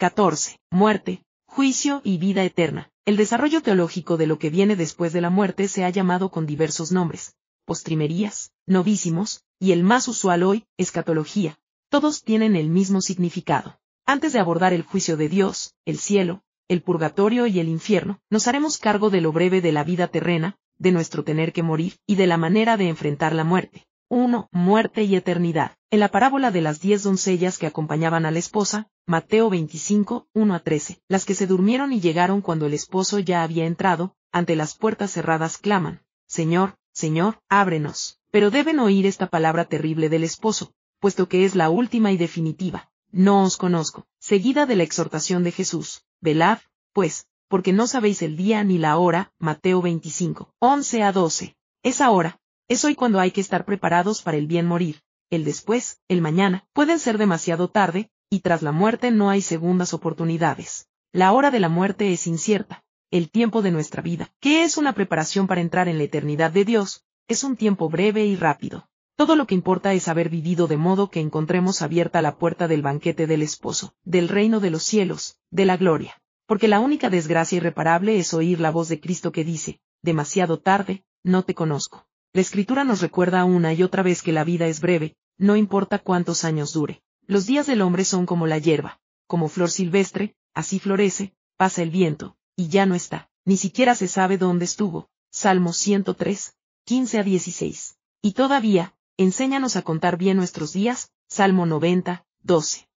14. Muerte, juicio y vida eterna. El desarrollo teológico de lo que viene después de la muerte se ha llamado con diversos nombres, postrimerías, novísimos, y el más usual hoy, escatología. Todos tienen el mismo significado. Antes de abordar el juicio de Dios, el cielo, el purgatorio y el infierno, nos haremos cargo de lo breve de la vida terrena, de nuestro tener que morir, y de la manera de enfrentar la muerte. 1. Muerte y eternidad. En la parábola de las diez doncellas que acompañaban a la esposa, Mateo 25, 1 a 13, las que se durmieron y llegaron cuando el esposo ya había entrado, ante las puertas cerradas claman, Señor, Señor, ábrenos. Pero deben oír esta palabra terrible del esposo, puesto que es la última y definitiva. No os conozco, seguida de la exhortación de Jesús, velad, pues, porque no sabéis el día ni la hora, Mateo 25, 11 a 12. Es ahora, es hoy cuando hay que estar preparados para el bien morir, el después, el mañana, pueden ser demasiado tarde, y tras la muerte no hay segundas oportunidades. La hora de la muerte es incierta. El tiempo de nuestra vida, que es una preparación para entrar en la eternidad de Dios, es un tiempo breve y rápido. Todo lo que importa es haber vivido de modo que encontremos abierta la puerta del banquete del esposo, del reino de los cielos, de la gloria. Porque la única desgracia irreparable es oír la voz de Cristo que dice, demasiado tarde, no te conozco. La escritura nos recuerda una y otra vez que la vida es breve, no importa cuántos años dure. Los días del hombre son como la hierba, como flor silvestre, así florece, pasa el viento, y ya no está, ni siquiera se sabe dónde estuvo. Salmo 103, 15 a 16. Y todavía, enséñanos a contar bien nuestros días, Salmo 90, 12.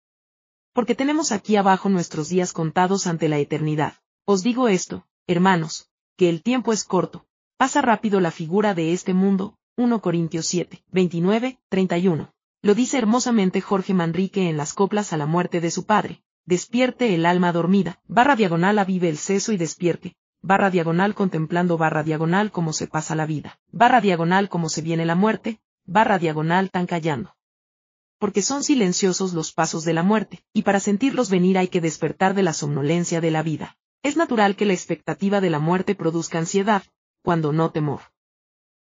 Porque tenemos aquí abajo nuestros días contados ante la eternidad. Os digo esto, hermanos, que el tiempo es corto, Pasa rápido la figura de este mundo, 1 Corintios 7, 29, 31. Lo dice hermosamente Jorge Manrique en las coplas a la muerte de su padre. Despierte el alma dormida, barra diagonal avive el seso y despierte, barra diagonal contemplando barra diagonal como se pasa la vida, barra diagonal como se viene la muerte, barra diagonal tan callando. Porque son silenciosos los pasos de la muerte, y para sentirlos venir hay que despertar de la somnolencia de la vida. Es natural que la expectativa de la muerte produzca ansiedad, cuando no temor.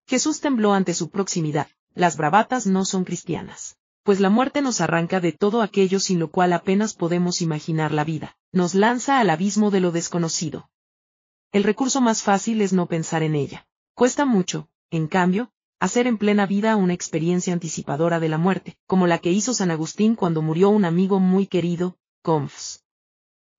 Jesús tembló ante su proximidad, las bravatas no son cristianas. Pues la muerte nos arranca de todo aquello sin lo cual apenas podemos imaginar la vida, nos lanza al abismo de lo desconocido. El recurso más fácil es no pensar en ella. Cuesta mucho, en cambio, hacer en plena vida una experiencia anticipadora de la muerte, como la que hizo San Agustín cuando murió un amigo muy querido, Confs.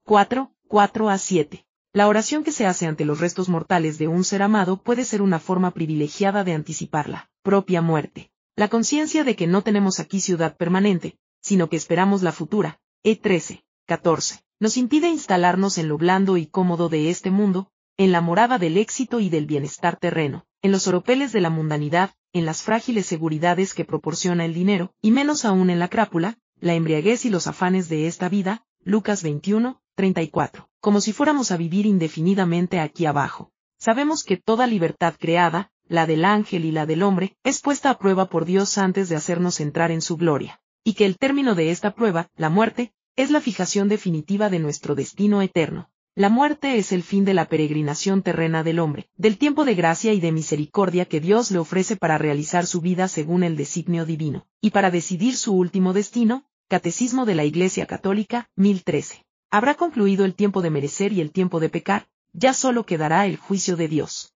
4, 4 a 7. La oración que se hace ante los restos mortales de un ser amado puede ser una forma privilegiada de anticipar la propia muerte. La conciencia de que no tenemos aquí ciudad permanente, sino que esperamos la futura, E13, 14, nos impide instalarnos en lo blando y cómodo de este mundo, en la morada del éxito y del bienestar terreno, en los oropeles de la mundanidad, en las frágiles seguridades que proporciona el dinero, y menos aún en la crápula, la embriaguez y los afanes de esta vida, Lucas 21, 34 como si fuéramos a vivir indefinidamente aquí abajo. Sabemos que toda libertad creada, la del ángel y la del hombre, es puesta a prueba por Dios antes de hacernos entrar en su gloria, y que el término de esta prueba, la muerte, es la fijación definitiva de nuestro destino eterno. La muerte es el fin de la peregrinación terrena del hombre, del tiempo de gracia y de misericordia que Dios le ofrece para realizar su vida según el designio divino, y para decidir su último destino, Catecismo de la Iglesia Católica, 1013. Habrá concluido el tiempo de merecer y el tiempo de pecar, ya solo quedará el juicio de Dios.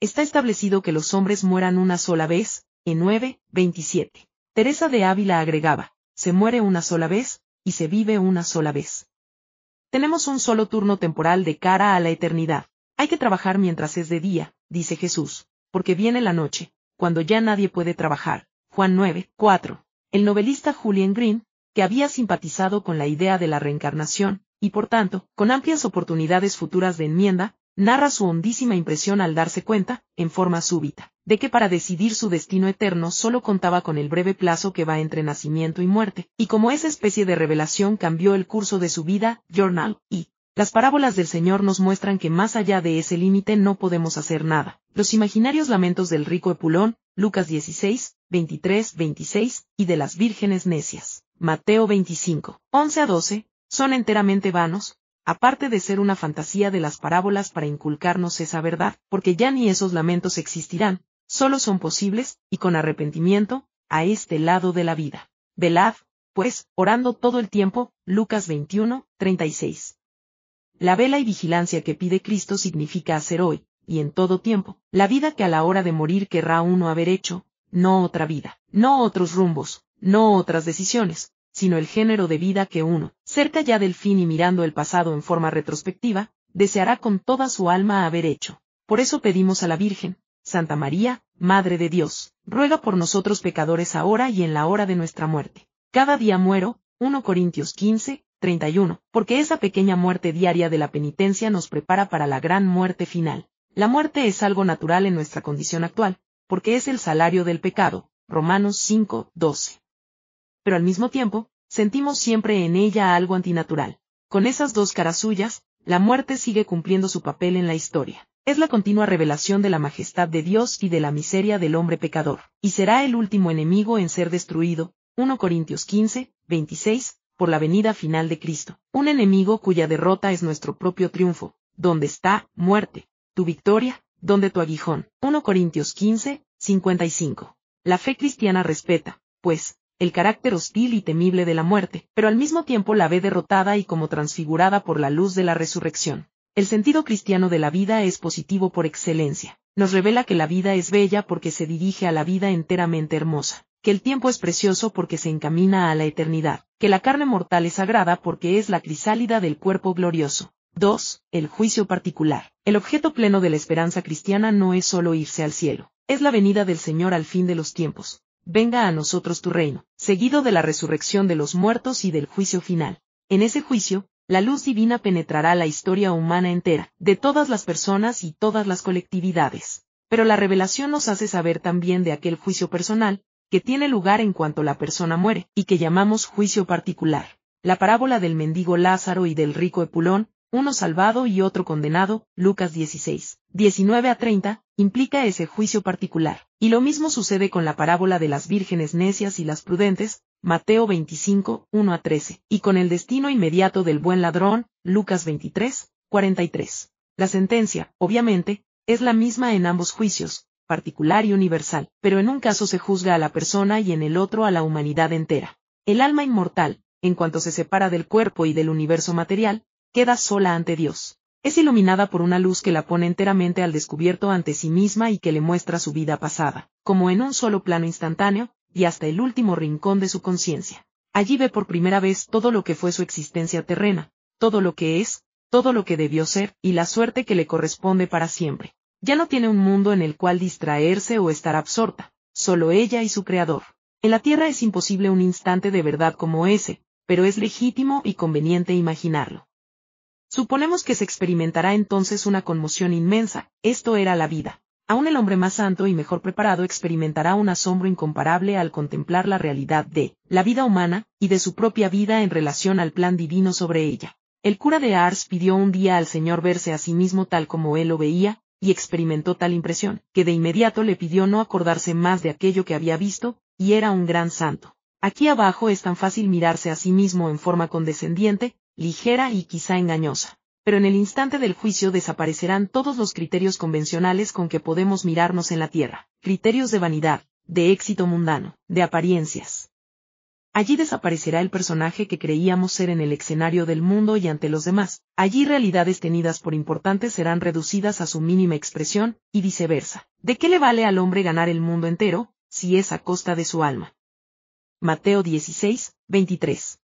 Está establecido que los hombres mueran una sola vez, en 9, 27. Teresa de Ávila agregaba, se muere una sola vez, y se vive una sola vez. Tenemos un solo turno temporal de cara a la eternidad. Hay que trabajar mientras es de día, dice Jesús, porque viene la noche, cuando ya nadie puede trabajar. Juan 9, 4. El novelista Julian Green, que había simpatizado con la idea de la reencarnación, y por tanto, con amplias oportunidades futuras de enmienda, narra su hondísima impresión al darse cuenta, en forma súbita, de que para decidir su destino eterno solo contaba con el breve plazo que va entre nacimiento y muerte, y como esa especie de revelación cambió el curso de su vida, Journal, y, las parábolas del Señor nos muestran que más allá de ese límite no podemos hacer nada. Los imaginarios lamentos del rico Epulón, Lucas 16, 23, 26, y de las vírgenes necias. Mateo 25, 11 a 12, son enteramente vanos, aparte de ser una fantasía de las parábolas para inculcarnos esa verdad, porque ya ni esos lamentos existirán, solo son posibles, y con arrepentimiento, a este lado de la vida. Velad, pues, orando todo el tiempo, Lucas 21, 36. La vela y vigilancia que pide Cristo significa hacer hoy, y en todo tiempo, la vida que a la hora de morir querrá uno haber hecho, no otra vida, no otros rumbos, no otras decisiones, sino el género de vida que uno, cerca ya del fin y mirando el pasado en forma retrospectiva, deseará con toda su alma haber hecho. Por eso pedimos a la Virgen, Santa María, Madre de Dios, ruega por nosotros pecadores ahora y en la hora de nuestra muerte. Cada día muero, 1 Corintios 15, 31, porque esa pequeña muerte diaria de la penitencia nos prepara para la gran muerte final. La muerte es algo natural en nuestra condición actual, porque es el salario del pecado, Romanos 5, 12 pero al mismo tiempo, sentimos siempre en ella algo antinatural. Con esas dos caras suyas, la muerte sigue cumpliendo su papel en la historia. Es la continua revelación de la majestad de Dios y de la miseria del hombre pecador, y será el último enemigo en ser destruido, 1 Corintios 15, 26, por la venida final de Cristo. Un enemigo cuya derrota es nuestro propio triunfo. ¿Dónde está, muerte? Tu victoria, ¿dónde tu aguijón? 1 Corintios 15, 55. La fe cristiana respeta, pues, el carácter hostil y temible de la muerte, pero al mismo tiempo la ve derrotada y como transfigurada por la luz de la resurrección. El sentido cristiano de la vida es positivo por excelencia. Nos revela que la vida es bella porque se dirige a la vida enteramente hermosa, que el tiempo es precioso porque se encamina a la eternidad, que la carne mortal es sagrada porque es la crisálida del cuerpo glorioso. 2. El juicio particular. El objeto pleno de la esperanza cristiana no es solo irse al cielo, es la venida del Señor al fin de los tiempos, venga a nosotros tu reino, seguido de la resurrección de los muertos y del juicio final. En ese juicio, la luz divina penetrará la historia humana entera, de todas las personas y todas las colectividades. Pero la revelación nos hace saber también de aquel juicio personal, que tiene lugar en cuanto la persona muere, y que llamamos juicio particular. La parábola del mendigo Lázaro y del rico Epulón, uno salvado y otro condenado, Lucas 16, 19 a 30, implica ese juicio particular. Y lo mismo sucede con la parábola de las vírgenes necias y las prudentes, Mateo 25, 1 a 13, y con el destino inmediato del buen ladrón, Lucas 23, 43. La sentencia, obviamente, es la misma en ambos juicios, particular y universal, pero en un caso se juzga a la persona y en el otro a la humanidad entera. El alma inmortal, en cuanto se separa del cuerpo y del universo material, queda sola ante Dios. Es iluminada por una luz que la pone enteramente al descubierto ante sí misma y que le muestra su vida pasada, como en un solo plano instantáneo, y hasta el último rincón de su conciencia. Allí ve por primera vez todo lo que fue su existencia terrena, todo lo que es, todo lo que debió ser, y la suerte que le corresponde para siempre. Ya no tiene un mundo en el cual distraerse o estar absorta, solo ella y su creador. En la tierra es imposible un instante de verdad como ese, pero es legítimo y conveniente imaginarlo. Suponemos que se experimentará entonces una conmoción inmensa, esto era la vida. Aún el hombre más santo y mejor preparado experimentará un asombro incomparable al contemplar la realidad de la vida humana y de su propia vida en relación al plan divino sobre ella. El cura de Ars pidió un día al Señor verse a sí mismo tal como él lo veía, y experimentó tal impresión, que de inmediato le pidió no acordarse más de aquello que había visto, y era un gran santo. Aquí abajo es tan fácil mirarse a sí mismo en forma condescendiente, ligera y quizá engañosa. Pero en el instante del juicio desaparecerán todos los criterios convencionales con que podemos mirarnos en la tierra, criterios de vanidad, de éxito mundano, de apariencias. Allí desaparecerá el personaje que creíamos ser en el escenario del mundo y ante los demás. Allí realidades tenidas por importantes serán reducidas a su mínima expresión, y viceversa. ¿De qué le vale al hombre ganar el mundo entero, si es a costa de su alma? Mateo 16, 23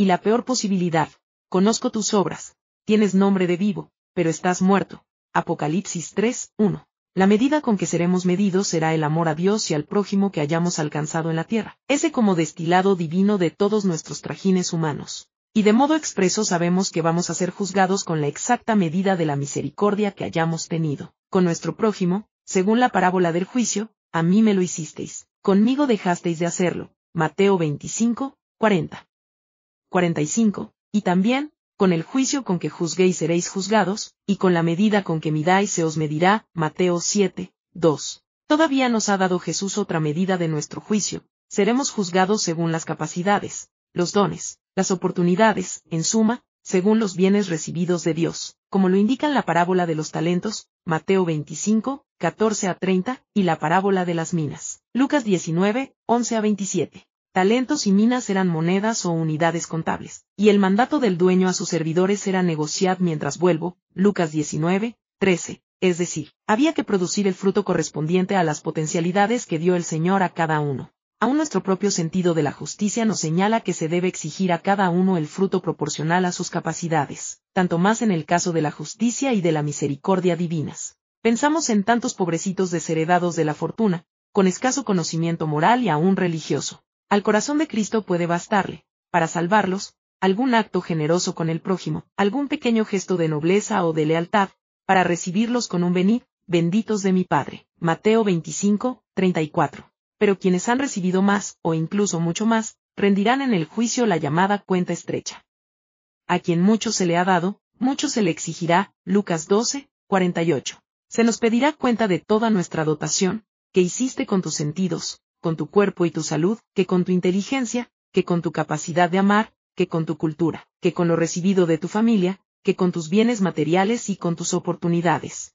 y la peor posibilidad. Conozco tus obras. Tienes nombre de vivo, pero estás muerto. Apocalipsis 3, 1. La medida con que seremos medidos será el amor a Dios y al prójimo que hayamos alcanzado en la tierra, ese como destilado divino de todos nuestros trajines humanos. Y de modo expreso sabemos que vamos a ser juzgados con la exacta medida de la misericordia que hayamos tenido. Con nuestro prójimo, según la parábola del juicio, a mí me lo hicisteis, conmigo dejasteis de hacerlo. Mateo 25, 40. 45, y también, con el juicio con que juzguéis seréis juzgados, y con la medida con que midáis se os medirá, Mateo 7, 2. Todavía nos ha dado Jesús otra medida de nuestro juicio, seremos juzgados según las capacidades, los dones, las oportunidades, en suma, según los bienes recibidos de Dios, como lo indican la parábola de los talentos, Mateo 25, 14 a 30, y la parábola de las minas, Lucas 19, 11 a 27. Talentos y minas eran monedas o unidades contables, y el mandato del dueño a sus servidores era negociar mientras vuelvo, Lucas 19, 13, es decir, había que producir el fruto correspondiente a las potencialidades que dio el Señor a cada uno. Aún nuestro propio sentido de la justicia nos señala que se debe exigir a cada uno el fruto proporcional a sus capacidades, tanto más en el caso de la justicia y de la misericordia divinas. Pensamos en tantos pobrecitos desheredados de la fortuna, con escaso conocimiento moral y aún religioso, al corazón de Cristo puede bastarle, para salvarlos, algún acto generoso con el prójimo, algún pequeño gesto de nobleza o de lealtad, para recibirlos con un venid, benditos de mi Padre. Mateo 25, 34. Pero quienes han recibido más, o incluso mucho más, rendirán en el juicio la llamada cuenta estrecha. A quien mucho se le ha dado, mucho se le exigirá, Lucas 12, 48. Se nos pedirá cuenta de toda nuestra dotación, que hiciste con tus sentidos, con tu cuerpo y tu salud, que con tu inteligencia, que con tu capacidad de amar, que con tu cultura, que con lo recibido de tu familia, que con tus bienes materiales y con tus oportunidades.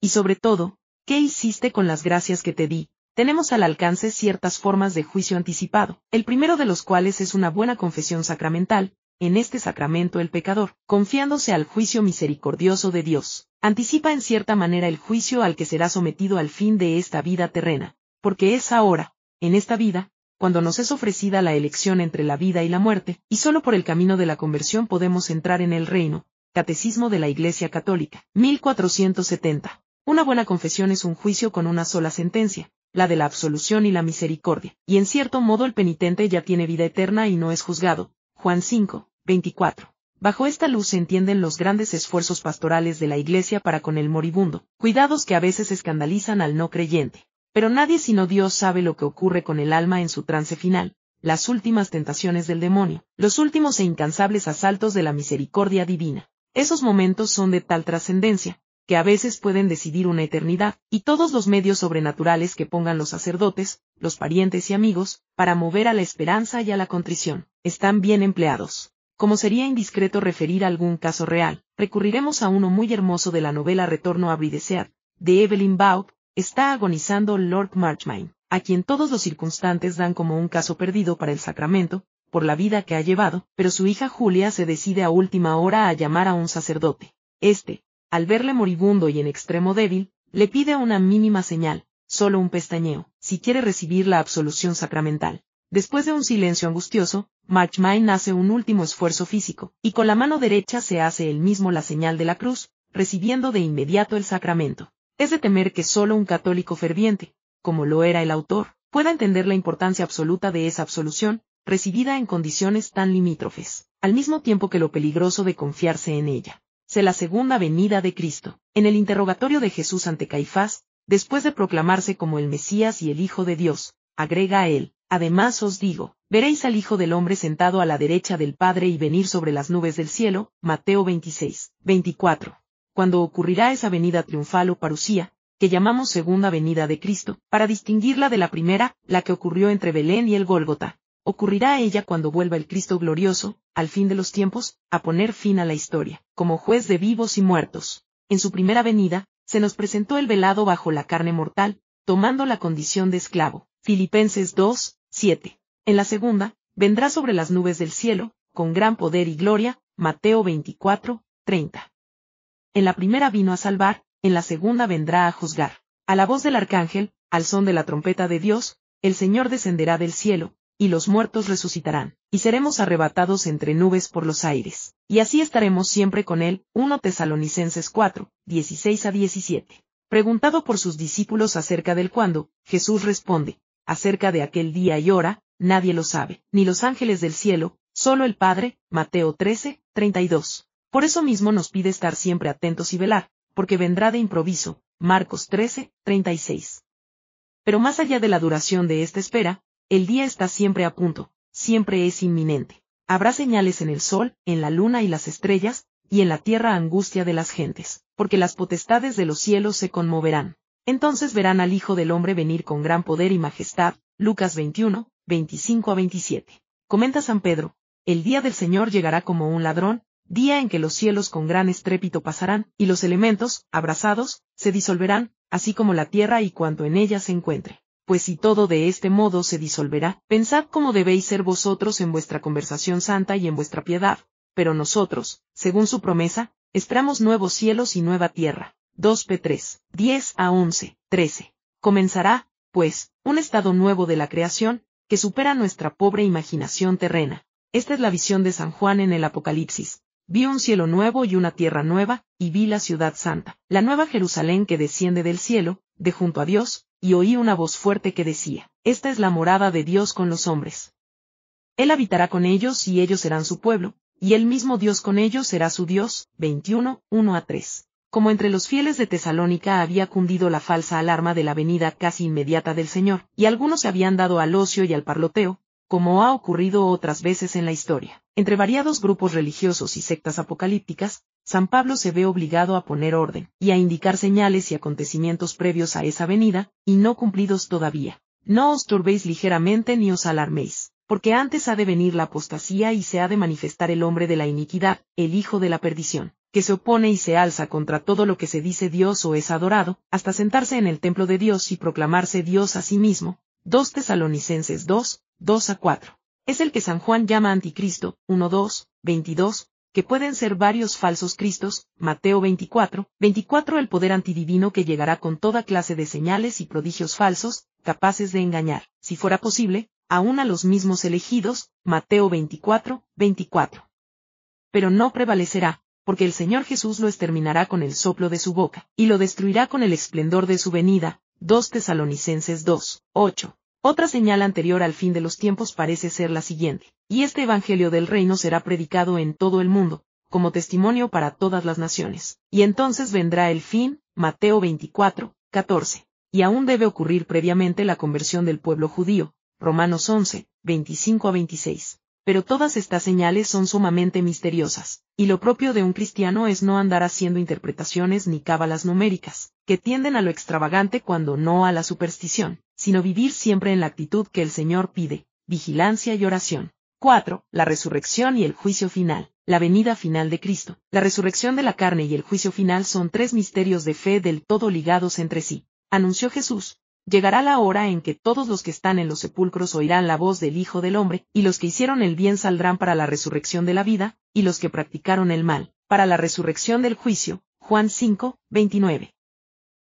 Y sobre todo, ¿qué hiciste con las gracias que te di? Tenemos al alcance ciertas formas de juicio anticipado, el primero de los cuales es una buena confesión sacramental, en este sacramento el pecador, confiándose al juicio misericordioso de Dios, anticipa en cierta manera el juicio al que será sometido al fin de esta vida terrena, porque es ahora, en esta vida, cuando nos es ofrecida la elección entre la vida y la muerte, y solo por el camino de la conversión podemos entrar en el reino. Catecismo de la Iglesia Católica, 1470. Una buena confesión es un juicio con una sola sentencia, la de la absolución y la misericordia, y en cierto modo el penitente ya tiene vida eterna y no es juzgado. Juan 5, 24. Bajo esta luz se entienden los grandes esfuerzos pastorales de la Iglesia para con el moribundo, cuidados que a veces escandalizan al no creyente. Pero nadie sino Dios sabe lo que ocurre con el alma en su trance final, las últimas tentaciones del demonio, los últimos e incansables asaltos de la misericordia divina. Esos momentos son de tal trascendencia, que a veces pueden decidir una eternidad, y todos los medios sobrenaturales que pongan los sacerdotes, los parientes y amigos, para mover a la esperanza y a la contrición, están bien empleados. Como sería indiscreto referir algún caso real, recurriremos a uno muy hermoso de la novela Retorno a Brideseat, de Evelyn Baugh, está agonizando Lord Marchmain, a quien todos los circunstantes dan como un caso perdido para el sacramento, por la vida que ha llevado, pero su hija Julia se decide a última hora a llamar a un sacerdote. Este, al verle moribundo y en extremo débil, le pide una mínima señal, solo un pestañeo, si quiere recibir la absolución sacramental. Después de un silencio angustioso, Marchmain hace un último esfuerzo físico, y con la mano derecha se hace él mismo la señal de la cruz, recibiendo de inmediato el sacramento. Es de temer que solo un católico ferviente, como lo era el autor, pueda entender la importancia absoluta de esa absolución, recibida en condiciones tan limítrofes, al mismo tiempo que lo peligroso de confiarse en ella. Se la segunda venida de Cristo. En el interrogatorio de Jesús ante Caifás, después de proclamarse como el Mesías y el Hijo de Dios, agrega a él, además os digo, veréis al Hijo del Hombre sentado a la derecha del Padre y venir sobre las nubes del cielo, Mateo 26, 24 cuando ocurrirá esa venida triunfal o parucía, que llamamos segunda venida de Cristo, para distinguirla de la primera, la que ocurrió entre Belén y el Gólgota. Ocurrirá ella cuando vuelva el Cristo glorioso, al fin de los tiempos, a poner fin a la historia, como juez de vivos y muertos. En su primera venida, se nos presentó el velado bajo la carne mortal, tomando la condición de esclavo. Filipenses 2, 7. En la segunda, vendrá sobre las nubes del cielo, con gran poder y gloria. Mateo 24, 30. En la primera vino a salvar, en la segunda vendrá a juzgar. A la voz del arcángel, al son de la trompeta de Dios, el Señor descenderá del cielo, y los muertos resucitarán, y seremos arrebatados entre nubes por los aires. Y así estaremos siempre con él. 1 Tesalonicenses 4, 16 a 17. Preguntado por sus discípulos acerca del cuándo, Jesús responde, acerca de aquel día y hora, nadie lo sabe, ni los ángeles del cielo, solo el Padre, Mateo 13, 32. Por eso mismo nos pide estar siempre atentos y velar, porque vendrá de improviso. Marcos 13, 36. Pero más allá de la duración de esta espera, el día está siempre a punto, siempre es inminente. Habrá señales en el sol, en la luna y las estrellas, y en la tierra angustia de las gentes, porque las potestades de los cielos se conmoverán. Entonces verán al Hijo del Hombre venir con gran poder y majestad. Lucas 21, 25 a 27. Comenta San Pedro, el día del Señor llegará como un ladrón, día en que los cielos con gran estrépito pasarán, y los elementos, abrazados, se disolverán, así como la tierra y cuanto en ella se encuentre. pues si todo de este modo se disolverá, pensad cómo debéis ser vosotros en vuestra conversación santa y en vuestra piedad, pero nosotros, según su promesa, esperamos nuevos cielos y nueva tierra. 2 p 3, 10 a 11, 13. Comenzará, pues, un estado nuevo de la creación, que supera nuestra pobre imaginación terrena. Esta es la visión de San Juan en el Apocalipsis. Vi un cielo nuevo y una tierra nueva, y vi la ciudad santa, la nueva Jerusalén que desciende del cielo, de junto a Dios, y oí una voz fuerte que decía, Esta es la morada de Dios con los hombres. Él habitará con ellos y ellos serán su pueblo, y el mismo Dios con ellos será su Dios. 21, 1 a 3. Como entre los fieles de Tesalónica había cundido la falsa alarma de la venida casi inmediata del Señor, y algunos se habían dado al ocio y al parloteo, como ha ocurrido otras veces en la historia. Entre variados grupos religiosos y sectas apocalípticas, San Pablo se ve obligado a poner orden, y a indicar señales y acontecimientos previos a esa venida, y no cumplidos todavía. No os turbéis ligeramente ni os alarméis, porque antes ha de venir la apostasía y se ha de manifestar el hombre de la iniquidad, el hijo de la perdición, que se opone y se alza contra todo lo que se dice Dios o es adorado, hasta sentarse en el templo de Dios y proclamarse Dios a sí mismo. 2 Tesalonicenses 2, 2 a 4. Es el que San Juan llama anticristo, 1 2, 22, que pueden ser varios falsos cristos, Mateo 24, 24 el poder antidivino que llegará con toda clase de señales y prodigios falsos, capaces de engañar, si fuera posible, aún a los mismos elegidos, Mateo 24, 24. Pero no prevalecerá, porque el Señor Jesús lo exterminará con el soplo de su boca, y lo destruirá con el esplendor de su venida, 2 Tesalonicenses 2, 8. Otra señal anterior al fin de los tiempos parece ser la siguiente, y este Evangelio del Reino será predicado en todo el mundo, como testimonio para todas las naciones. Y entonces vendrá el fin, Mateo 24, 14. Y aún debe ocurrir previamente la conversión del pueblo judío, Romanos 11, 25 a 26. Pero todas estas señales son sumamente misteriosas, y lo propio de un cristiano es no andar haciendo interpretaciones ni cábalas numéricas, que tienden a lo extravagante cuando no a la superstición sino vivir siempre en la actitud que el Señor pide, vigilancia y oración. 4. La resurrección y el juicio final. La venida final de Cristo. La resurrección de la carne y el juicio final son tres misterios de fe del todo ligados entre sí. Anunció Jesús. Llegará la hora en que todos los que están en los sepulcros oirán la voz del Hijo del Hombre, y los que hicieron el bien saldrán para la resurrección de la vida, y los que practicaron el mal, para la resurrección del juicio. Juan 5, 29.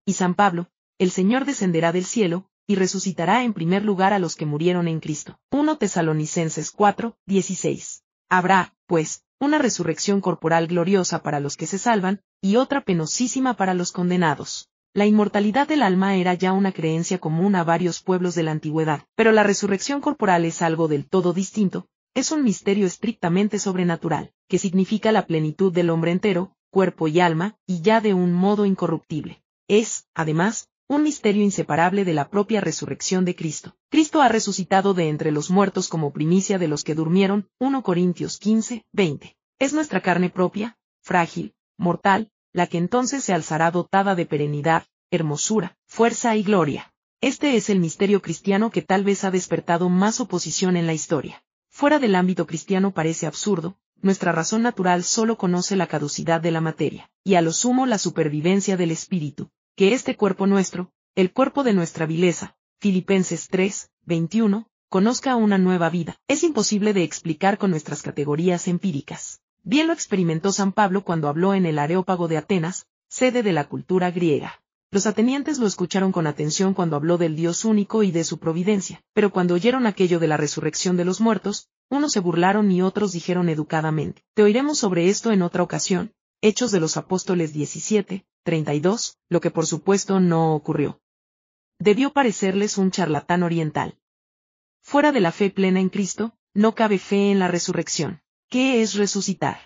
Y San Pablo, el Señor descenderá del cielo, y resucitará en primer lugar a los que murieron en Cristo. 1 Tesalonicenses 4, 16. Habrá, pues, una resurrección corporal gloriosa para los que se salvan, y otra penosísima para los condenados. La inmortalidad del alma era ya una creencia común a varios pueblos de la antigüedad, pero la resurrección corporal es algo del todo distinto, es un misterio estrictamente sobrenatural, que significa la plenitud del hombre entero, cuerpo y alma, y ya de un modo incorruptible. Es, además, un misterio inseparable de la propia resurrección de Cristo. Cristo ha resucitado de entre los muertos como primicia de los que durmieron, 1 Corintios 15, 20. Es nuestra carne propia, frágil, mortal, la que entonces se alzará dotada de perenidad, hermosura, fuerza y gloria. Este es el misterio cristiano que tal vez ha despertado más oposición en la historia. Fuera del ámbito cristiano parece absurdo, nuestra razón natural solo conoce la caducidad de la materia, y a lo sumo la supervivencia del espíritu, que este cuerpo nuestro, el cuerpo de nuestra vileza, Filipenses 3, 21, conozca una nueva vida. Es imposible de explicar con nuestras categorías empíricas. Bien lo experimentó San Pablo cuando habló en el Areópago de Atenas, sede de la cultura griega. Los atenientes lo escucharon con atención cuando habló del Dios único y de su providencia, pero cuando oyeron aquello de la resurrección de los muertos, unos se burlaron y otros dijeron educadamente. Te oiremos sobre esto en otra ocasión. Hechos de los Apóstoles 17, 32, lo que por supuesto no ocurrió. Debió parecerles un charlatán oriental. Fuera de la fe plena en Cristo, no cabe fe en la resurrección. ¿Qué es resucitar?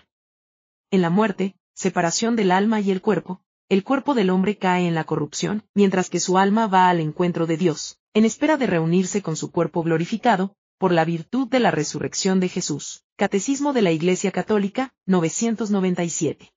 En la muerte, separación del alma y el cuerpo, el cuerpo del hombre cae en la corrupción, mientras que su alma va al encuentro de Dios, en espera de reunirse con su cuerpo glorificado, por la virtud de la resurrección de Jesús. Catecismo de la Iglesia Católica, 997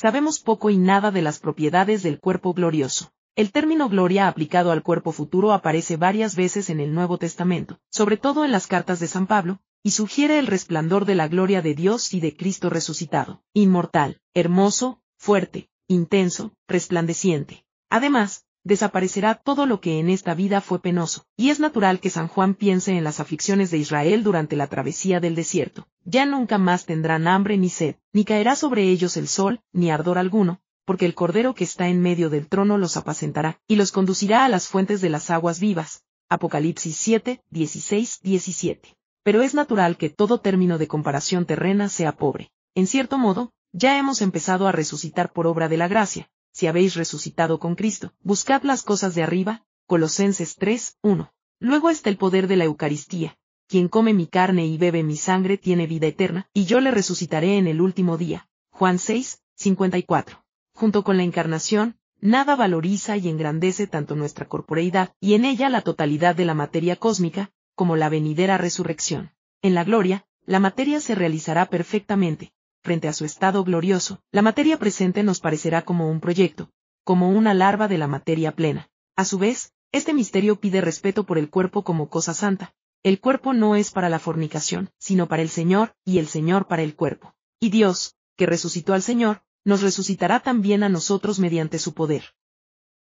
sabemos poco y nada de las propiedades del cuerpo glorioso. El término gloria aplicado al cuerpo futuro aparece varias veces en el Nuevo Testamento, sobre todo en las cartas de San Pablo, y sugiere el resplandor de la gloria de Dios y de Cristo resucitado, inmortal, hermoso, fuerte, intenso, resplandeciente. Además, desaparecerá todo lo que en esta vida fue penoso, y es natural que San Juan piense en las aflicciones de Israel durante la travesía del desierto. Ya nunca más tendrán hambre ni sed, ni caerá sobre ellos el sol, ni ardor alguno, porque el Cordero que está en medio del trono los apacentará, y los conducirá a las fuentes de las aguas vivas. Apocalipsis 7, 16, 17. Pero es natural que todo término de comparación terrena sea pobre. En cierto modo, ya hemos empezado a resucitar por obra de la gracia, si habéis resucitado con Cristo, buscad las cosas de arriba, Colosenses 3, 1. Luego está el poder de la Eucaristía, quien come mi carne y bebe mi sangre tiene vida eterna, y yo le resucitaré en el último día. Juan 6, 54. Junto con la encarnación, nada valoriza y engrandece tanto nuestra corporeidad, y en ella la totalidad de la materia cósmica, como la venidera resurrección. En la gloria, la materia se realizará perfectamente, frente a su estado glorioso, la materia presente nos parecerá como un proyecto, como una larva de la materia plena. A su vez, este misterio pide respeto por el cuerpo como cosa santa. El cuerpo no es para la fornicación, sino para el Señor, y el Señor para el cuerpo. Y Dios, que resucitó al Señor, nos resucitará también a nosotros mediante su poder.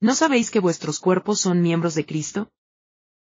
¿No sabéis que vuestros cuerpos son miembros de Cristo?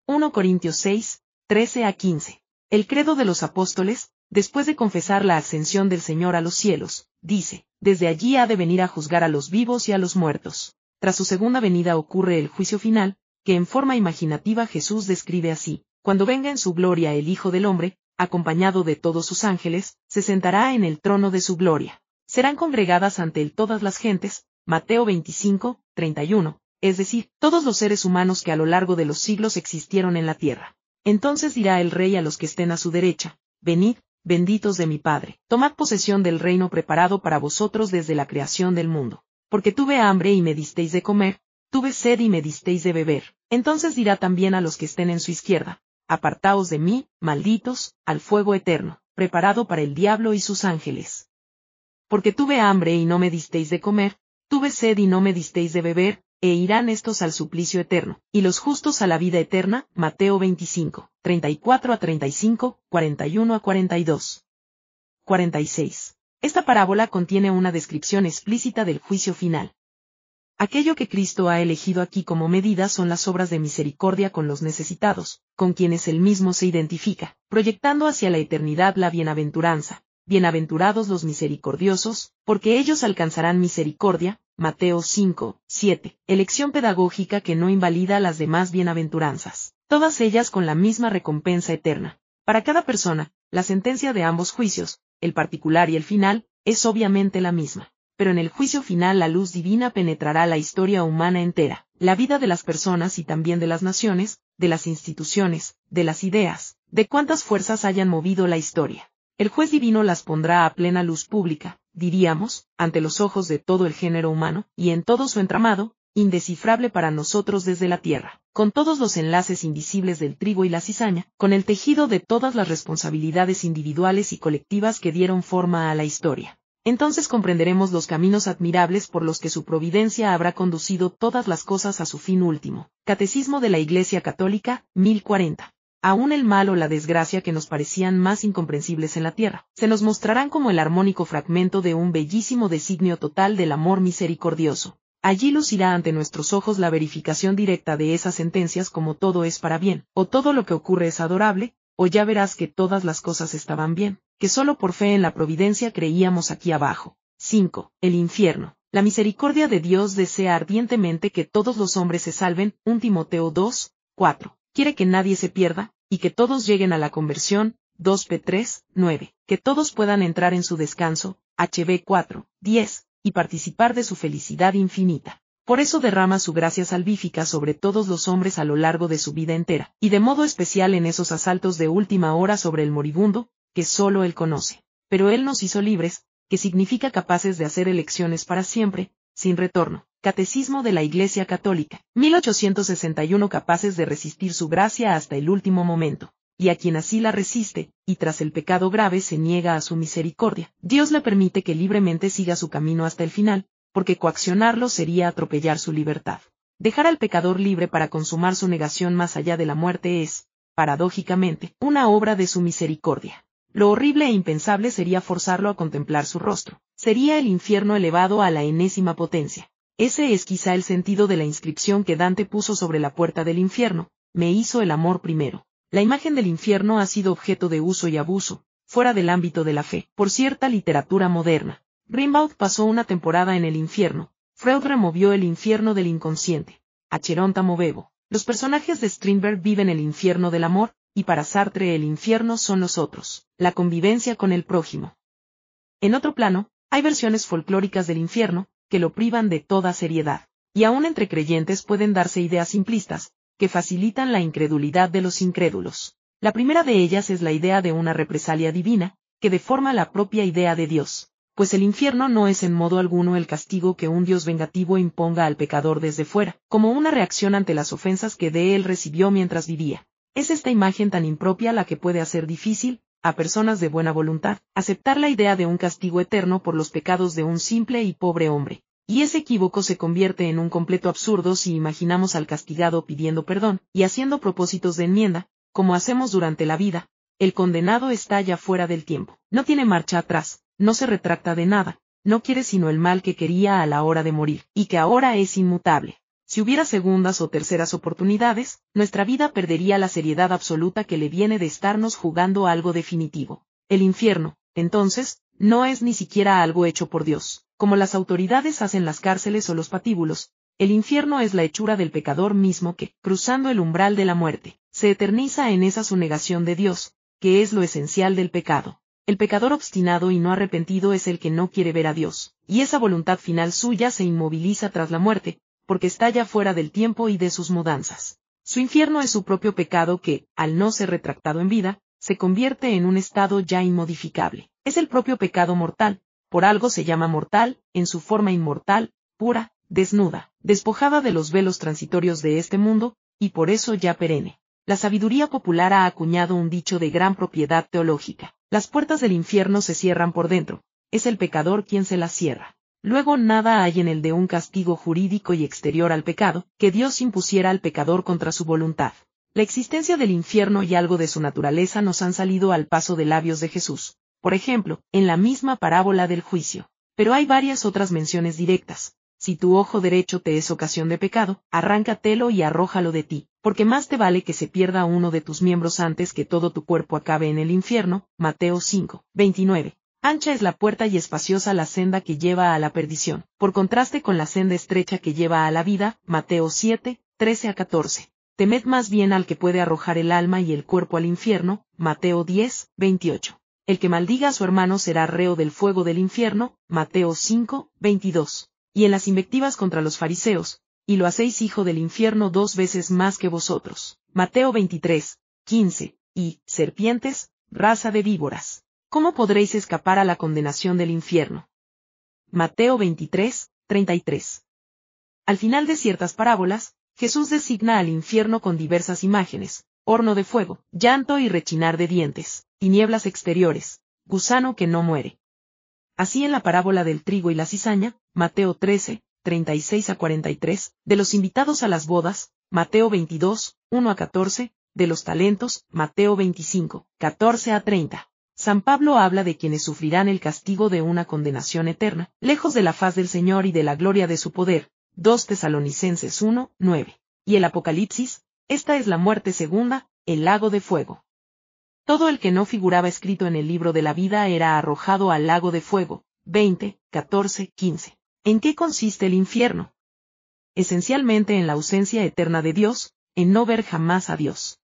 1 Corintios 6, 13 a 15. El credo de los apóstoles, después de confesar la ascensión del Señor a los cielos, dice, desde allí ha de venir a juzgar a los vivos y a los muertos. Tras su segunda venida ocurre el juicio final, que en forma imaginativa Jesús describe así, cuando venga en su gloria el Hijo del Hombre, acompañado de todos sus ángeles, se sentará en el trono de su gloria. Serán congregadas ante él todas las gentes, Mateo 25, 31, es decir, todos los seres humanos que a lo largo de los siglos existieron en la tierra. Entonces dirá el rey a los que estén a su derecha, venid, benditos de mi Padre, tomad posesión del reino preparado para vosotros desde la creación del mundo. Porque tuve hambre y me disteis de comer, tuve sed y me disteis de beber. Entonces dirá también a los que estén en su izquierda, apartaos de mí, malditos, al fuego eterno, preparado para el diablo y sus ángeles. Porque tuve hambre y no me disteis de comer, tuve sed y no me disteis de beber, e irán estos al suplicio eterno, y los justos a la vida eterna, Mateo 25, 34 a 35, 41 a 42. 46. Esta parábola contiene una descripción explícita del juicio final. Aquello que Cristo ha elegido aquí como medida son las obras de misericordia con los necesitados, con quienes él mismo se identifica, proyectando hacia la eternidad la bienaventuranza. Bienaventurados los misericordiosos, porque ellos alcanzarán misericordia, Mateo 5, 7. Elección pedagógica que no invalida las demás bienaventuranzas. Todas ellas con la misma recompensa eterna. Para cada persona, la sentencia de ambos juicios, el particular y el final, es obviamente la misma. Pero en el juicio final la luz divina penetrará la historia humana entera, la vida de las personas y también de las naciones, de las instituciones, de las ideas, de cuántas fuerzas hayan movido la historia. El juez divino las pondrá a plena luz pública, diríamos, ante los ojos de todo el género humano, y en todo su entramado, indescifrable para nosotros desde la tierra, con todos los enlaces invisibles del trigo y la cizaña, con el tejido de todas las responsabilidades individuales y colectivas que dieron forma a la historia. Entonces comprenderemos los caminos admirables por los que su providencia habrá conducido todas las cosas a su fin último. Catecismo de la Iglesia Católica, 1040 aún el mal o la desgracia que nos parecían más incomprensibles en la tierra, se nos mostrarán como el armónico fragmento de un bellísimo designio total del amor misericordioso. Allí lucirá ante nuestros ojos la verificación directa de esas sentencias como todo es para bien, o todo lo que ocurre es adorable, o ya verás que todas las cosas estaban bien, que solo por fe en la providencia creíamos aquí abajo. 5. El infierno. La misericordia de Dios desea ardientemente que todos los hombres se salven, 1 Timoteo 2, 4 quiere que nadie se pierda, y que todos lleguen a la conversión, 2p3, 9, que todos puedan entrar en su descanso, HB 4, 10, y participar de su felicidad infinita. Por eso derrama su gracia salvífica sobre todos los hombres a lo largo de su vida entera, y de modo especial en esos asaltos de última hora sobre el moribundo, que solo él conoce. Pero él nos hizo libres, que significa capaces de hacer elecciones para siempre, sin retorno. Catecismo de la Iglesia Católica, 1861 capaces de resistir su gracia hasta el último momento, y a quien así la resiste, y tras el pecado grave se niega a su misericordia, Dios le permite que libremente siga su camino hasta el final, porque coaccionarlo sería atropellar su libertad. Dejar al pecador libre para consumar su negación más allá de la muerte es, paradójicamente, una obra de su misericordia. Lo horrible e impensable sería forzarlo a contemplar su rostro. Sería el infierno elevado a la enésima potencia Ese es quizá el sentido de la inscripción que Dante puso sobre la puerta del infierno, me hizo el amor primero. La imagen del infierno ha sido objeto de uso y abuso, fuera del ámbito de la fe, por cierta literatura moderna. Rimbaud pasó una temporada en el infierno, Freud removió el infierno del inconsciente. Acheronta Movebo. Los personajes de Strindberg viven el infierno del amor, y para Sartre el infierno son los otros, la convivencia con el prójimo. En otro plano, hay versiones folclóricas del infierno, que lo privan de toda seriedad. Y aún entre creyentes pueden darse ideas simplistas, que facilitan la incredulidad de los incrédulos. La primera de ellas es la idea de una represalia divina, que deforma la propia idea de Dios, pues el infierno no es en modo alguno el castigo que un Dios vengativo imponga al pecador desde fuera, como una reacción ante las ofensas que de él recibió mientras vivía. Es esta imagen tan impropia la que puede hacer difícil, a personas de buena voluntad, aceptar la idea de un castigo eterno por los pecados de un simple y pobre hombre. Y ese equívoco se convierte en un completo absurdo si imaginamos al castigado pidiendo perdón, y haciendo propósitos de enmienda, como hacemos durante la vida, el condenado está ya fuera del tiempo. No tiene marcha atrás, no se retracta de nada, no quiere sino el mal que quería a la hora de morir, y que ahora es inmutable. Si hubiera segundas o terceras oportunidades, nuestra vida perdería la seriedad absoluta que le viene de estarnos jugando algo definitivo. El infierno, entonces, no es ni siquiera algo hecho por Dios, como las autoridades hacen las cárceles o los patíbulos, el infierno es la hechura del pecador mismo que, cruzando el umbral de la muerte, se eterniza en esa su negación de Dios, que es lo esencial del pecado. El pecador obstinado y no arrepentido es el que no quiere ver a Dios, y esa voluntad final suya se inmoviliza tras la muerte, porque está ya fuera del tiempo y de sus mudanzas. Su infierno es su propio pecado que, al no ser retractado en vida, se convierte en un estado ya inmodificable. Es el propio pecado mortal, por algo se llama mortal, en su forma inmortal, pura, desnuda, despojada de los velos transitorios de este mundo, y por eso ya perenne la sabiduría popular ha acuñado un dicho de gran propiedad teológica. Las puertas del infierno se cierran por dentro, es el pecador quien se las cierra. Luego nada hay en el de un castigo jurídico y exterior al pecado, que Dios impusiera al pecador contra su voluntad. La existencia del infierno y algo de su naturaleza nos han salido al paso de labios de Jesús, por ejemplo, en la misma parábola del juicio. Pero hay varias otras menciones directas, si tu ojo derecho te es ocasión de pecado, arráncatelo y arrójalo de ti, porque más te vale que se pierda uno de tus miembros antes que todo tu cuerpo acabe en el infierno. Mateo 5, 29. Ancha es la puerta y espaciosa la senda que lleva a la perdición, por contraste con la senda estrecha que lleva a la vida. Mateo 7, 13 a 14. Temed más bien al que puede arrojar el alma y el cuerpo al infierno. Mateo 10, 28. El que maldiga a su hermano será reo del fuego del infierno. Mateo 5, 22 y en las invectivas contra los fariseos, y lo hacéis hijo del infierno dos veces más que vosotros. Mateo 23, 15, y, serpientes, raza de víboras. ¿Cómo podréis escapar a la condenación del infierno? Mateo 23, 33. Al final de ciertas parábolas, Jesús designa al infierno con diversas imágenes, horno de fuego, llanto y rechinar de dientes, tinieblas exteriores, gusano que no muere. Así en la parábola del trigo y la cizaña, Mateo 13, 36 a 43, de los invitados a las bodas, Mateo 22, 1 a 14, de los talentos, Mateo 25, 14 a 30. San Pablo habla de quienes sufrirán el castigo de una condenación eterna, lejos de la faz del Señor y de la gloria de su poder. 2 Tesalonicenses 1, 9. Y el Apocalipsis, esta es la muerte segunda, el lago de fuego. Todo el que no figuraba escrito en el libro de la vida era arrojado al lago de fuego. 20, 14, 15. ¿En qué consiste el infierno? Esencialmente en la ausencia eterna de Dios, en no ver jamás a Dios.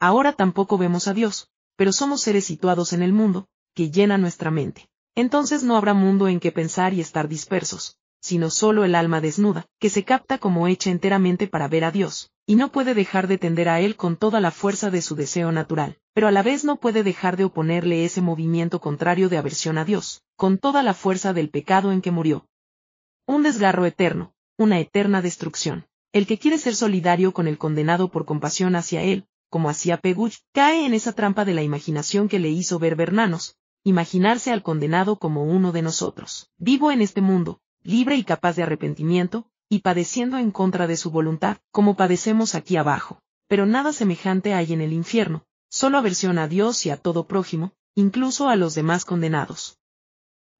Ahora tampoco vemos a Dios, pero somos seres situados en el mundo, que llena nuestra mente. Entonces no habrá mundo en que pensar y estar dispersos, sino solo el alma desnuda, que se capta como hecha enteramente para ver a Dios, y no puede dejar de tender a Él con toda la fuerza de su deseo natural, pero a la vez no puede dejar de oponerle ese movimiento contrario de aversión a Dios, con toda la fuerza del pecado en que murió. Un desgarro eterno, una eterna destrucción. El que quiere ser solidario con el condenado por compasión hacia él, como hacía Peguch, cae en esa trampa de la imaginación que le hizo ver Bernanos, imaginarse al condenado como uno de nosotros, vivo en este mundo, libre y capaz de arrepentimiento, y padeciendo en contra de su voluntad, como padecemos aquí abajo. Pero nada semejante hay en el infierno, solo aversión a Dios y a todo prójimo, incluso a los demás condenados.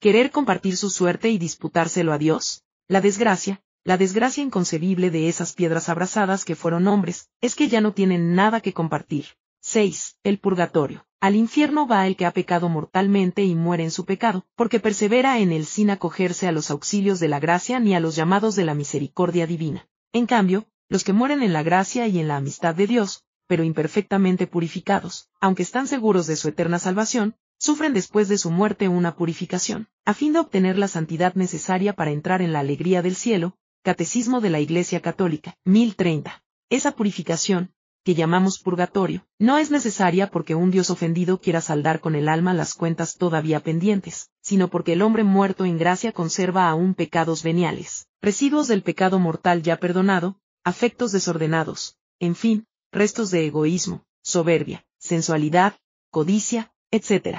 ¿Querer compartir su suerte y disputárselo a Dios? La desgracia, la desgracia inconcebible de esas piedras abrazadas que fueron hombres, es que ya no tienen nada que compartir. 6. El purgatorio. Al infierno va el que ha pecado mortalmente y muere en su pecado, porque persevera en él sin acogerse a los auxilios de la gracia ni a los llamados de la misericordia divina. En cambio, los que mueren en la gracia y en la amistad de Dios, pero imperfectamente purificados, aunque están seguros de su eterna salvación, sufren después de su muerte una purificación, a fin de obtener la santidad necesaria para entrar en la alegría del cielo, Catecismo de la Iglesia Católica, 1030. Esa purificación, que llamamos purgatorio, no es necesaria porque un Dios ofendido quiera saldar con el alma las cuentas todavía pendientes, sino porque el hombre muerto en gracia conserva aún pecados veniales, residuos del pecado mortal ya perdonado, afectos desordenados, en fin, restos de egoísmo, soberbia, sensualidad, codicia, etc.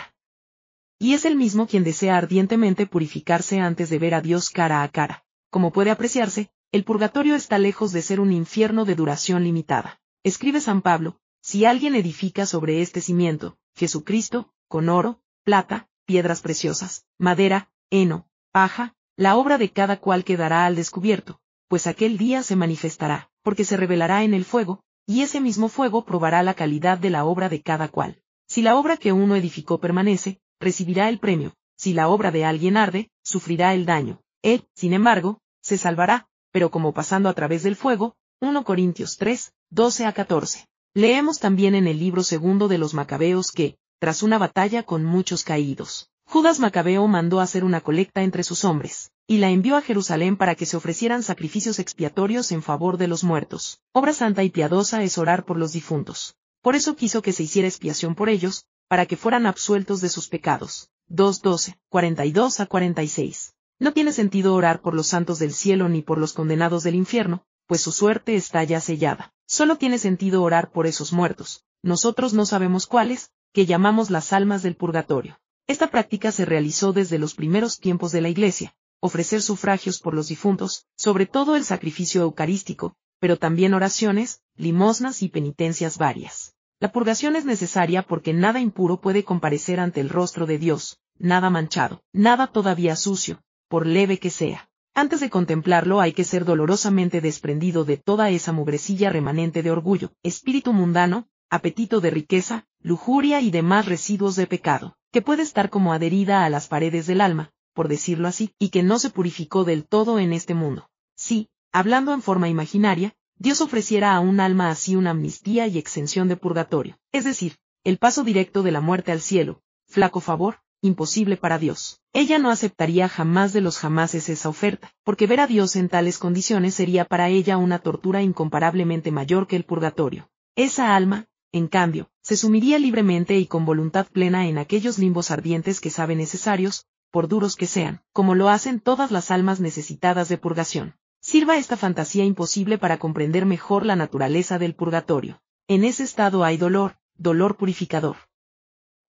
Y es el mismo quien desea ardientemente purificarse antes de ver a Dios cara a cara. Como puede apreciarse, el purgatorio está lejos de ser un infierno de duración limitada. Escribe San Pablo, si alguien edifica sobre este cimiento, Jesucristo, con oro, plata, piedras preciosas, madera, heno, paja, la obra de cada cual quedará al descubierto, pues aquel día se manifestará, porque se revelará en el fuego, y ese mismo fuego probará la calidad de la obra de cada cual. Si la obra que uno edificó permanece, recibirá el premio, si la obra de alguien arde, sufrirá el daño. Él, sin embargo, se salvará, pero como pasando a través del fuego, 1 Corintios 3, 12 a 14. Leemos también en el libro segundo de los Macabeos que, tras una batalla con muchos caídos, Judas Macabeo mandó hacer una colecta entre sus hombres, y la envió a Jerusalén para que se ofrecieran sacrificios expiatorios en favor de los muertos. Obra santa y piadosa es orar por los difuntos. Por eso quiso que se hiciera expiación por ellos, para que fueran absueltos de sus pecados. 2.12, 42 a 46. No tiene sentido orar por los santos del cielo ni por los condenados del infierno, pues su suerte está ya sellada. Solo tiene sentido orar por esos muertos, nosotros no sabemos cuáles, que llamamos las almas del purgatorio. Esta práctica se realizó desde los primeros tiempos de la Iglesia, ofrecer sufragios por los difuntos, sobre todo el sacrificio eucarístico, pero también oraciones, limosnas y penitencias varias. La purgación es necesaria porque nada impuro puede comparecer ante el rostro de Dios, nada manchado, nada todavía sucio, por leve que sea. Antes de contemplarlo hay que ser dolorosamente desprendido de toda esa mugrecilla remanente de orgullo, espíritu mundano, apetito de riqueza, lujuria y demás residuos de pecado, que puede estar como adherida a las paredes del alma, por decirlo así, y que no se purificó del todo en este mundo. Sí, hablando en forma imaginaria, Dios ofreciera a un alma así una amnistía y exención de purgatorio, es decir, el paso directo de la muerte al cielo, flaco favor, imposible para Dios. Ella no aceptaría jamás de los jamases esa oferta, porque ver a Dios en tales condiciones sería para ella una tortura incomparablemente mayor que el purgatorio. Esa alma, en cambio, se sumiría libremente y con voluntad plena en aquellos limbos ardientes que sabe necesarios, por duros que sean, como lo hacen todas las almas necesitadas de purgación. Sirva esta fantasía imposible para comprender mejor la naturaleza del purgatorio. En ese estado hay dolor, dolor purificador.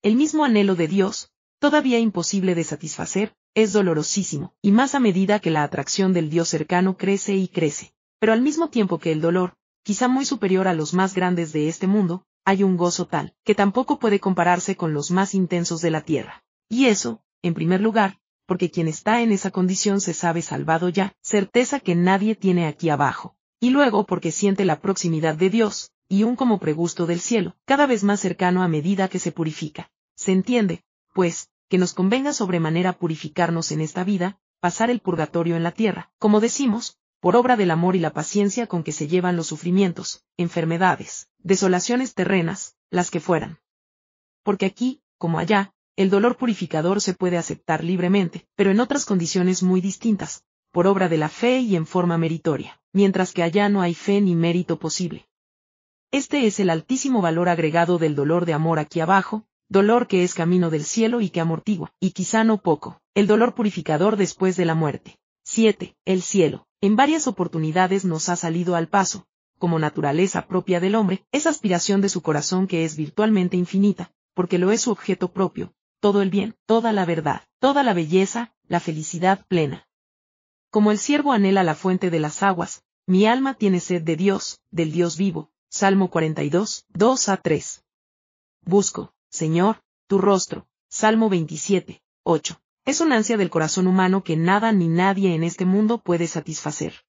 El mismo anhelo de Dios, todavía imposible de satisfacer, es dolorosísimo, y más a medida que la atracción del Dios cercano crece y crece. Pero al mismo tiempo que el dolor, quizá muy superior a los más grandes de este mundo, hay un gozo tal, que tampoco puede compararse con los más intensos de la tierra. Y eso, en primer lugar, porque quien está en esa condición se sabe salvado ya, certeza que nadie tiene aquí abajo. Y luego porque siente la proximidad de Dios, y un como pregusto del cielo, cada vez más cercano a medida que se purifica. Se entiende, pues, que nos convenga sobremanera purificarnos en esta vida, pasar el purgatorio en la tierra, como decimos, por obra del amor y la paciencia con que se llevan los sufrimientos, enfermedades, desolaciones terrenas, las que fueran. Porque aquí, como allá, el dolor purificador se puede aceptar libremente, pero en otras condiciones muy distintas, por obra de la fe y en forma meritoria, mientras que allá no hay fe ni mérito posible. Este es el altísimo valor agregado del dolor de amor aquí abajo, dolor que es camino del cielo y que amortigua, y quizá no poco, el dolor purificador después de la muerte. 7. El cielo. En varias oportunidades nos ha salido al paso, como naturaleza propia del hombre, esa aspiración de su corazón que es virtualmente infinita, porque lo es su objeto propio, todo el bien, toda la verdad, toda la belleza, la felicidad plena. Como el siervo anhela la fuente de las aguas, mi alma tiene sed de Dios, del Dios vivo. Salmo 42, 2 a 3. Busco, Señor, tu rostro. Salmo 27, 8. Es una ansia del corazón humano que nada ni nadie en este mundo puede satisfacer.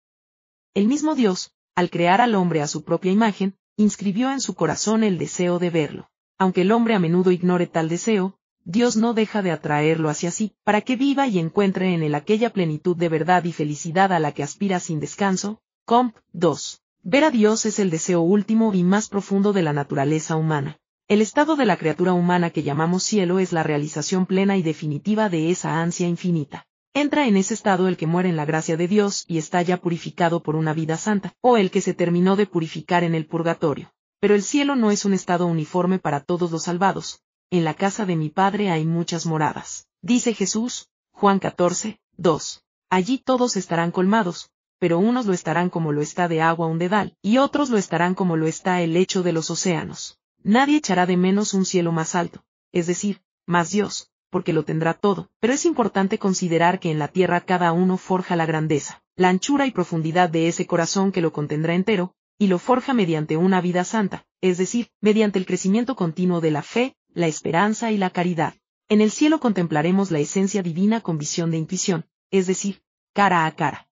El mismo Dios, al crear al hombre a su propia imagen, inscribió en su corazón el deseo de verlo. Aunque el hombre a menudo ignore tal deseo, Dios no deja de atraerlo hacia sí, para que viva y encuentre en él aquella plenitud de verdad y felicidad a la que aspira sin descanso. Comp. 2. Ver a Dios es el deseo último y más profundo de la naturaleza humana. El estado de la criatura humana que llamamos cielo es la realización plena y definitiva de esa ansia infinita. Entra en ese estado el que muere en la gracia de Dios y está ya purificado por una vida santa, o el que se terminó de purificar en el purgatorio. Pero el cielo no es un estado uniforme para todos los salvados. En la casa de mi Padre hay muchas moradas. Dice Jesús, Juan 14, 2. Allí todos estarán colmados, pero unos lo estarán como lo está de agua un dedal, y otros lo estarán como lo está el lecho de los océanos. Nadie echará de menos un cielo más alto, es decir, más Dios, porque lo tendrá todo, pero es importante considerar que en la tierra cada uno forja la grandeza, la anchura y profundidad de ese corazón que lo contendrá entero, y lo forja mediante una vida santa, es decir, mediante el crecimiento continuo de la fe, la esperanza y la caridad. En el cielo contemplaremos la esencia divina con visión de intuición, es decir, cara a cara.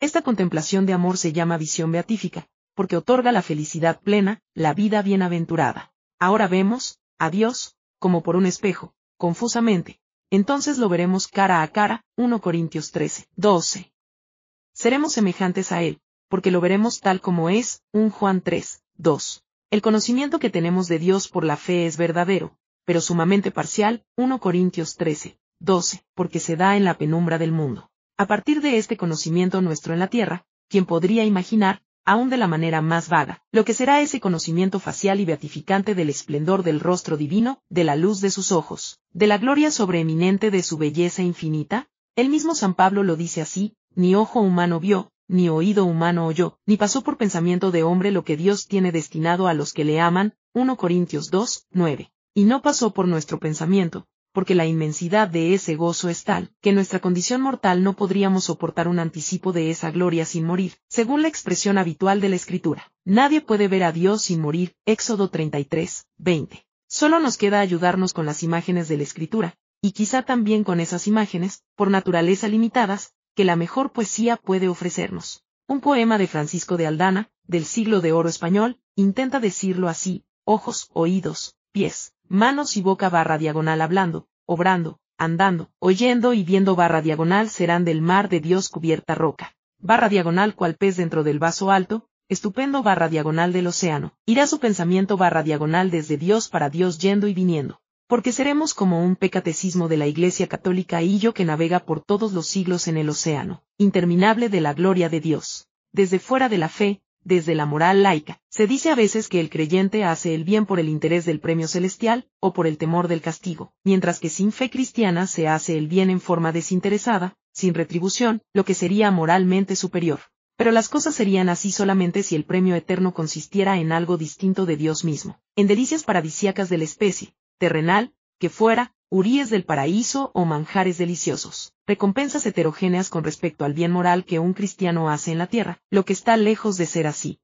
Esta contemplación de amor se llama visión beatífica, porque otorga la felicidad plena, la vida bienaventurada. Ahora vemos, a Dios, como por un espejo, confusamente. Entonces lo veremos cara a cara, 1 Corintios 13, 12. Seremos semejantes a Él, porque lo veremos tal como es, 1 Juan 3, 2. El conocimiento que tenemos de Dios por la fe es verdadero, pero sumamente parcial, 1 Corintios 13, 12, porque se da en la penumbra del mundo. A partir de este conocimiento nuestro en la tierra, quien podría imaginar, aún de la manera más vaga, lo que será ese conocimiento facial y beatificante del esplendor del rostro divino, de la luz de sus ojos, de la gloria sobreeminente de su belleza infinita? El mismo San Pablo lo dice así, ni ojo humano vio, ni oído humano oyó, ni pasó por pensamiento de hombre lo que Dios tiene destinado a los que le aman, 1 Corintios 2, 9. Y no pasó por nuestro pensamiento, porque la inmensidad de ese gozo es tal, que nuestra condición mortal no podríamos soportar un anticipo de esa gloria sin morir, según la expresión habitual de la Escritura. Nadie puede ver a Dios sin morir, Éxodo 33, 20. Solo nos queda ayudarnos con las imágenes de la Escritura, y quizá también con esas imágenes, por naturaleza limitadas, que la mejor poesía puede ofrecernos. Un poema de Francisco de Aldana, del siglo de oro español, intenta decirlo así, ojos, oídos, pies, manos y boca barra diagonal hablando, obrando, andando, oyendo y viendo barra diagonal serán del mar de Dios cubierta roca. Barra diagonal cual pez dentro del vaso alto, estupendo barra diagonal del océano. Irá su pensamiento barra diagonal desde Dios para Dios yendo y viniendo. Porque seremos como un pecatecismo de la Iglesia Católica y yo que navega por todos los siglos en el océano, interminable de la gloria de Dios. Desde fuera de la fe, desde la moral laica, se dice a veces que el creyente hace el bien por el interés del premio celestial, o por el temor del castigo, mientras que sin fe cristiana se hace el bien en forma desinteresada, sin retribución, lo que sería moralmente superior. Pero las cosas serían así solamente si el premio eterno consistiera en algo distinto de Dios mismo, en delicias paradisíacas de la especie, terrenal, que fuera, uríes del paraíso o manjares deliciosos, recompensas heterogéneas con respecto al bien moral que un cristiano hace en la tierra, lo que está lejos de ser así.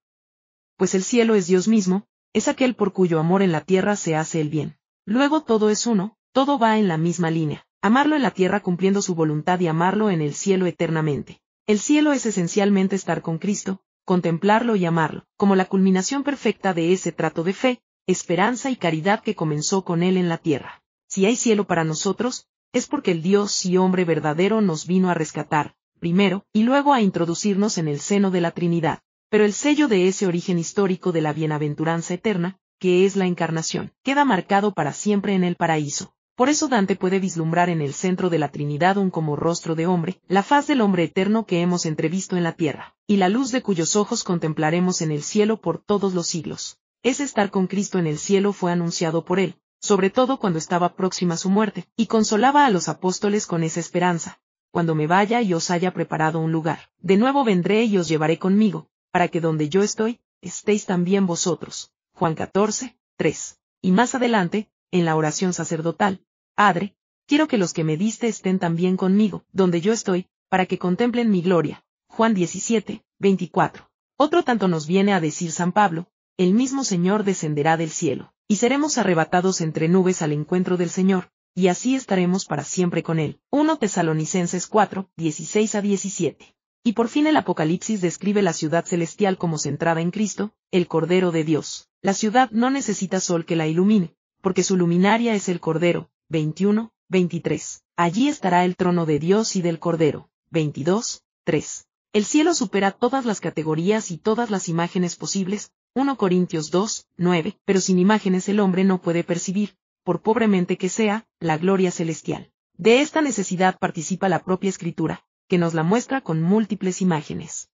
Pues el cielo es Dios mismo, es aquel por cuyo amor en la tierra se hace el bien. Luego todo es uno, todo va en la misma línea, amarlo en la tierra cumpliendo su voluntad y amarlo en el cielo eternamente. El cielo es esencialmente estar con Cristo, contemplarlo y amarlo, como la culminación perfecta de ese trato de fe, esperanza y caridad que comenzó con él en la tierra si hay cielo para nosotros, es porque el Dios y hombre verdadero nos vino a rescatar, primero, y luego a introducirnos en el seno de la Trinidad. Pero el sello de ese origen histórico de la bienaventuranza eterna, que es la encarnación, queda marcado para siempre en el paraíso. Por eso Dante puede vislumbrar en el centro de la Trinidad un como rostro de hombre, la faz del hombre eterno que hemos entrevisto en la tierra, y la luz de cuyos ojos contemplaremos en el cielo por todos los siglos. Ese estar con Cristo en el cielo fue anunciado por él, sobre todo cuando estaba próxima su muerte, y consolaba a los apóstoles con esa esperanza. Cuando me vaya y os haya preparado un lugar, de nuevo vendré y os llevaré conmigo, para que donde yo estoy, estéis también vosotros. Juan 14, 3. Y más adelante, en la oración sacerdotal, Padre, quiero que los que me diste estén también conmigo, donde yo estoy, para que contemplen mi gloria. Juan 17, 24. Otro tanto nos viene a decir San Pablo, el mismo Señor descenderá del cielo y seremos arrebatados entre nubes al encuentro del Señor, y así estaremos para siempre con Él. 1 Tesalonicenses 4, 16 a 17. Y por fin el Apocalipsis describe la ciudad celestial como centrada en Cristo, el Cordero de Dios. La ciudad no necesita sol que la ilumine, porque su luminaria es el Cordero. 21, 23. Allí estará el trono de Dios y del Cordero. 22, 3. El cielo supera todas las categorías y todas las imágenes posibles. 1 Corintios 2, 9. Pero sin imágenes el hombre no puede percibir, por pobremente que sea, la gloria celestial. De esta necesidad participa la propia escritura, que nos la muestra con múltiples imágenes.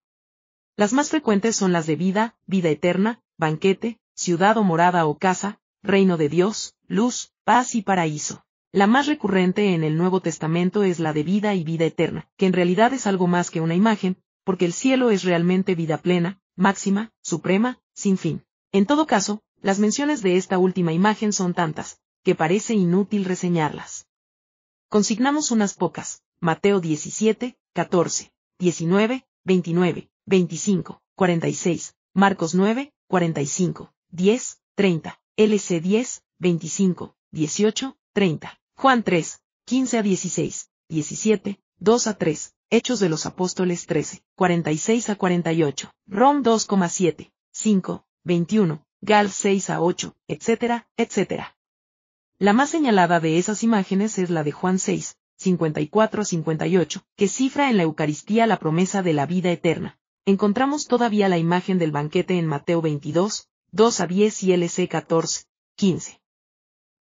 Las más frecuentes son las de vida, vida eterna, banquete, ciudad o morada o casa, reino de Dios, luz, paz y paraíso. La más recurrente en el Nuevo Testamento es la de vida y vida eterna, que en realidad es algo más que una imagen, porque el cielo es realmente vida plena, máxima, suprema, sin fin. En todo caso, las menciones de esta última imagen son tantas, que parece inútil reseñarlas. Consignamos unas pocas, Mateo 17, 14, 19, 29, 25, 46, Marcos 9, 45, 10, 30, LC 10, 25, 18, 30, Juan 3, 15 a 16, 17, 2 a 3, Hechos de los Apóstoles 13, 46 a 48, Rom 2,7, 5, 21, Gal 6 a 8, etc., etc. La más señalada de esas imágenes es la de Juan 6, 54 a 58, que cifra en la Eucaristía la promesa de la vida eterna. Encontramos todavía la imagen del banquete en Mateo 22, 2 a 10 y LC 14, 15.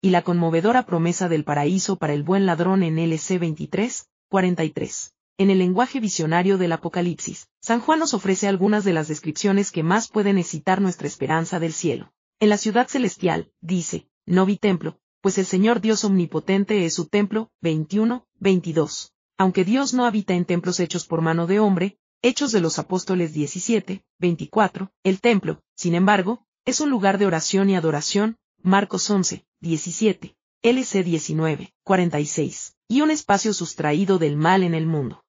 Y la conmovedora promesa del paraíso para el buen ladrón en LC 23, 43. En el lenguaje visionario del Apocalipsis, San Juan nos ofrece algunas de las descripciones que más pueden excitar nuestra esperanza del cielo. En la ciudad celestial, dice, no vi templo, pues el Señor Dios omnipotente es su templo, 21, 22. Aunque Dios no habita en templos hechos por mano de hombre, Hechos de los Apóstoles 17, 24, el templo, sin embargo, es un lugar de oración y adoración, Marcos 11, 17, LC 19, 46, y un espacio sustraído del mal en el mundo.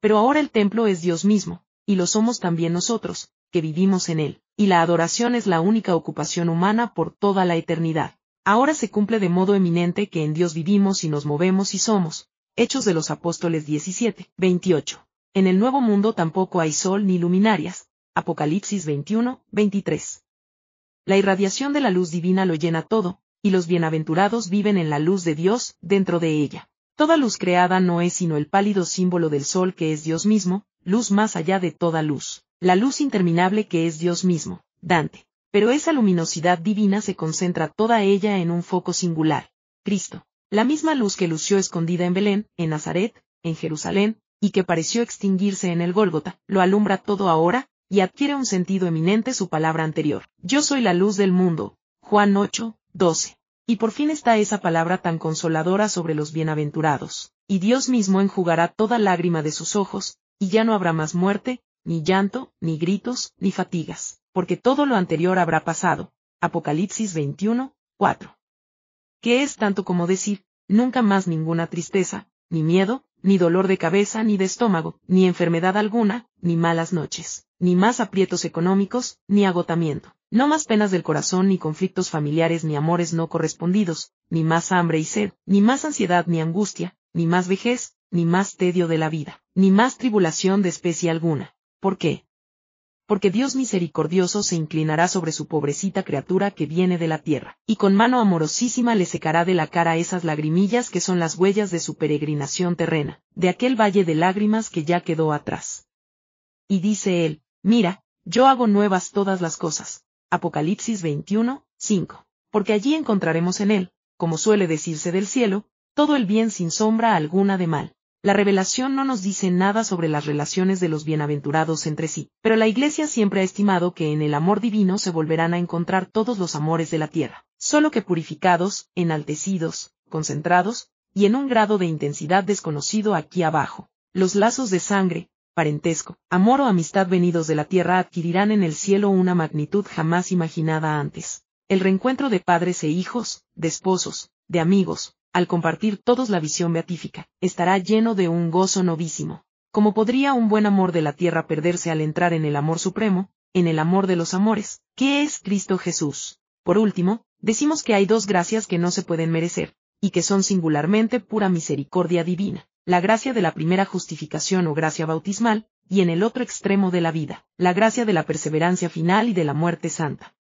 Pero ahora el templo es Dios mismo, y lo somos también nosotros, que vivimos en él, y la adoración es la única ocupación humana por toda la eternidad. Ahora se cumple de modo eminente que en Dios vivimos y nos movemos y somos. Hechos de los Apóstoles 17, 28. En el Nuevo Mundo tampoco hay sol ni luminarias. Apocalipsis 21, 23. La irradiación de la luz divina lo llena todo, y los bienaventurados viven en la luz de Dios, dentro de ella. Toda luz creada no es sino el pálido símbolo del sol que es Dios mismo, luz más allá de toda luz, la luz interminable que es Dios mismo, Dante pero esa luminosidad divina se concentra toda ella en un foco singular, Cristo. La misma luz que lució escondida en Belén, en Nazaret, en Jerusalén, y que pareció extinguirse en el Gólgota, lo alumbra todo ahora, y adquiere un sentido eminente su palabra anterior. Yo soy la luz del mundo. Juan 8, 12. Y por fin está esa palabra tan consoladora sobre los bienaventurados. Y Dios mismo enjugará toda lágrima de sus ojos, y ya no habrá más muerte, ni llanto, ni gritos, ni fatigas porque todo lo anterior habrá pasado. Apocalipsis 21, 4. ¿Qué es tanto como decir, nunca más ninguna tristeza, ni miedo, ni dolor de cabeza ni de estómago, ni enfermedad alguna, ni malas noches, ni más aprietos económicos, ni agotamiento, no más penas del corazón ni conflictos familiares ni amores no correspondidos, ni más hambre y sed, ni más ansiedad ni angustia, ni más vejez, ni más tedio de la vida, ni más tribulación de especie alguna. ¿Por qué? Porque Dios misericordioso se inclinará sobre su pobrecita criatura que viene de la tierra, y con mano amorosísima le secará de la cara esas lagrimillas que son las huellas de su peregrinación terrena, de aquel valle de lágrimas que ya quedó atrás. Y dice él, mira, yo hago nuevas todas las cosas. Apocalipsis 21, 5. Porque allí encontraremos en él, como suele decirse del cielo, todo el bien sin sombra alguna de mal. La revelación no nos dice nada sobre las relaciones de los bienaventurados entre sí, pero la Iglesia siempre ha estimado que en el amor divino se volverán a encontrar todos los amores de la tierra, solo que purificados, enaltecidos, concentrados, y en un grado de intensidad desconocido aquí abajo. Los lazos de sangre, parentesco, amor o amistad venidos de la tierra adquirirán en el cielo una magnitud jamás imaginada antes. El reencuentro de padres e hijos, de esposos, de amigos, al compartir todos la visión beatífica, estará lleno de un gozo novísimo. Como podría un buen amor de la tierra perderse al entrar en el amor supremo, en el amor de los amores, ¿qué es Cristo Jesús? Por último, decimos que hay dos gracias que no se pueden merecer, y que son singularmente pura misericordia divina. La gracia de la primera justificación o gracia bautismal, y en el otro extremo de la vida, la gracia de la perseverancia final y de la muerte santa.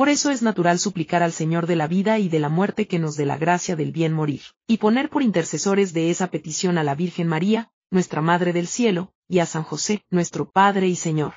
Por eso es natural suplicar al Señor de la vida y de la muerte que nos dé la gracia del bien morir, y poner por intercesores de esa petición a la Virgen María, nuestra Madre del Cielo, y a San José, nuestro Padre y Señor.